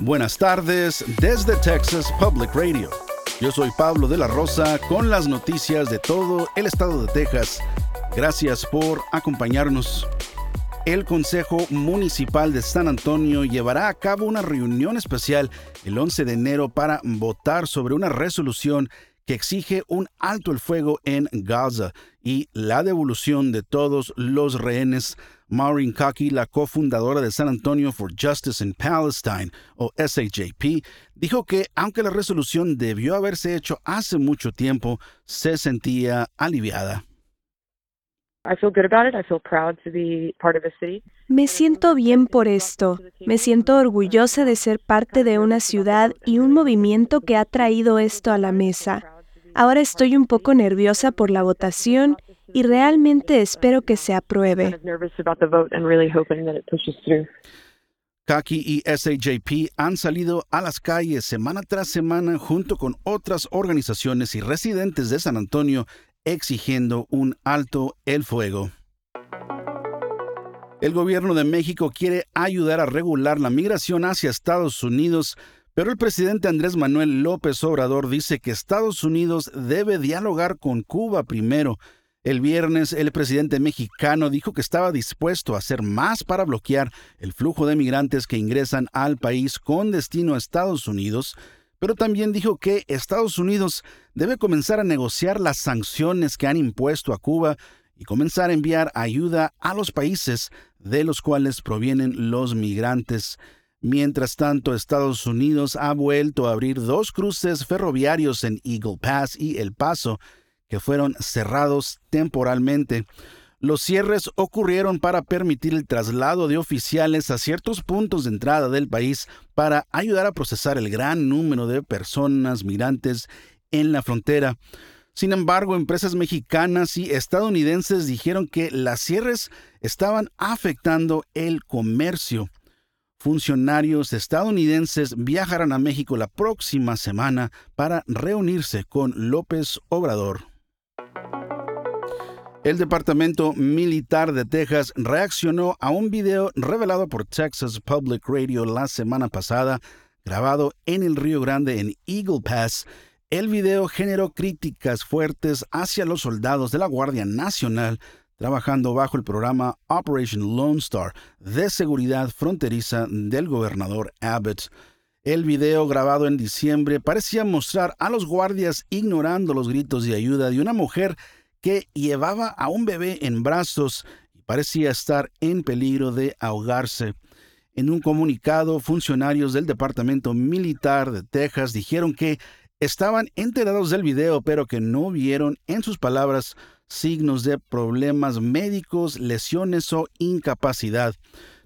Buenas tardes desde Texas Public Radio. Yo soy Pablo de la Rosa con las noticias de todo el estado de Texas. Gracias por acompañarnos. El Consejo Municipal de San Antonio llevará a cabo una reunión especial el 11 de enero para votar sobre una resolución que exige un alto el fuego en Gaza y la devolución de todos los rehenes Maureen Kaki, la cofundadora de San Antonio for Justice in Palestine, o SAJP, dijo que aunque la resolución debió haberse hecho hace mucho tiempo, se sentía aliviada. Me siento bien por esto. Me siento orgullosa de ser parte de una ciudad y un movimiento que ha traído esto a la mesa. Ahora estoy un poco nerviosa por la votación y realmente espero que se apruebe. Kaki y SAJP han salido a las calles semana tras semana junto con otras organizaciones y residentes de San Antonio exigiendo un alto el fuego. El gobierno de México quiere ayudar a regular la migración hacia Estados Unidos, pero el presidente Andrés Manuel López Obrador dice que Estados Unidos debe dialogar con Cuba primero el viernes, el presidente mexicano dijo que estaba dispuesto a hacer más para bloquear el flujo de migrantes que ingresan al país con destino a Estados Unidos, pero también dijo que Estados Unidos debe comenzar a negociar las sanciones que han impuesto a Cuba y comenzar a enviar ayuda a los países de los cuales provienen los migrantes. Mientras tanto, Estados Unidos ha vuelto a abrir dos cruces ferroviarios en Eagle Pass y El Paso, que fueron cerrados temporalmente. Los cierres ocurrieron para permitir el traslado de oficiales a ciertos puntos de entrada del país para ayudar a procesar el gran número de personas migrantes en la frontera. Sin embargo, empresas mexicanas y estadounidenses dijeron que las cierres estaban afectando el comercio. Funcionarios estadounidenses viajarán a México la próxima semana para reunirse con López Obrador. El Departamento Militar de Texas reaccionó a un video revelado por Texas Public Radio la semana pasada, grabado en el Río Grande en Eagle Pass. El video generó críticas fuertes hacia los soldados de la Guardia Nacional trabajando bajo el programa Operation Lone Star de seguridad fronteriza del gobernador Abbott. El video grabado en diciembre parecía mostrar a los guardias ignorando los gritos de ayuda de una mujer que llevaba a un bebé en brazos y parecía estar en peligro de ahogarse. En un comunicado, funcionarios del Departamento Militar de Texas dijeron que estaban enterados del video, pero que no vieron, en sus palabras, signos de problemas médicos, lesiones o incapacidad.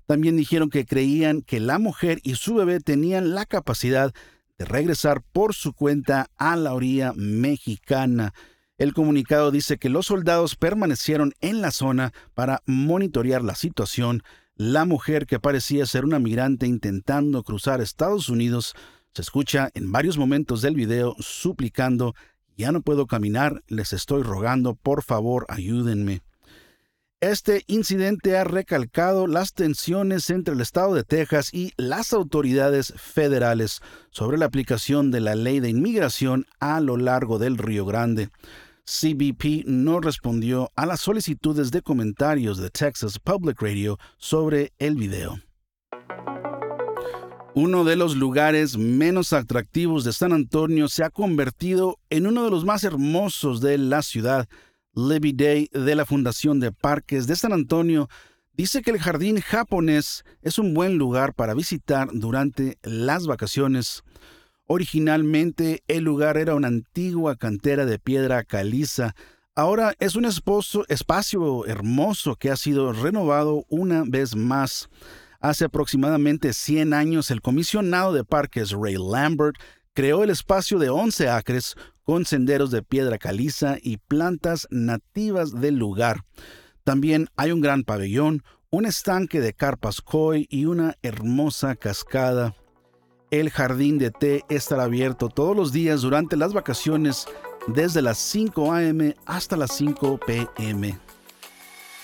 También dijeron que creían que la mujer y su bebé tenían la capacidad de regresar por su cuenta a la orilla mexicana. El comunicado dice que los soldados permanecieron en la zona para monitorear la situación. La mujer, que parecía ser una migrante intentando cruzar Estados Unidos, se escucha en varios momentos del video suplicando, ya no puedo caminar, les estoy rogando, por favor, ayúdenme. Este incidente ha recalcado las tensiones entre el Estado de Texas y las autoridades federales sobre la aplicación de la ley de inmigración a lo largo del Río Grande. CBP no respondió a las solicitudes de comentarios de Texas Public Radio sobre el video. Uno de los lugares menos atractivos de San Antonio se ha convertido en uno de los más hermosos de la ciudad. Libby Day de la Fundación de Parques de San Antonio dice que el jardín japonés es un buen lugar para visitar durante las vacaciones. Originalmente el lugar era una antigua cantera de piedra caliza. Ahora es un espacio hermoso que ha sido renovado una vez más. Hace aproximadamente 100 años el comisionado de parques Ray Lambert creó el espacio de 11 acres con senderos de piedra caliza y plantas nativas del lugar. También hay un gran pabellón, un estanque de carpas koi y una hermosa cascada. El jardín de té estará abierto todos los días durante las vacaciones desde las 5 a.m. hasta las 5 p.m.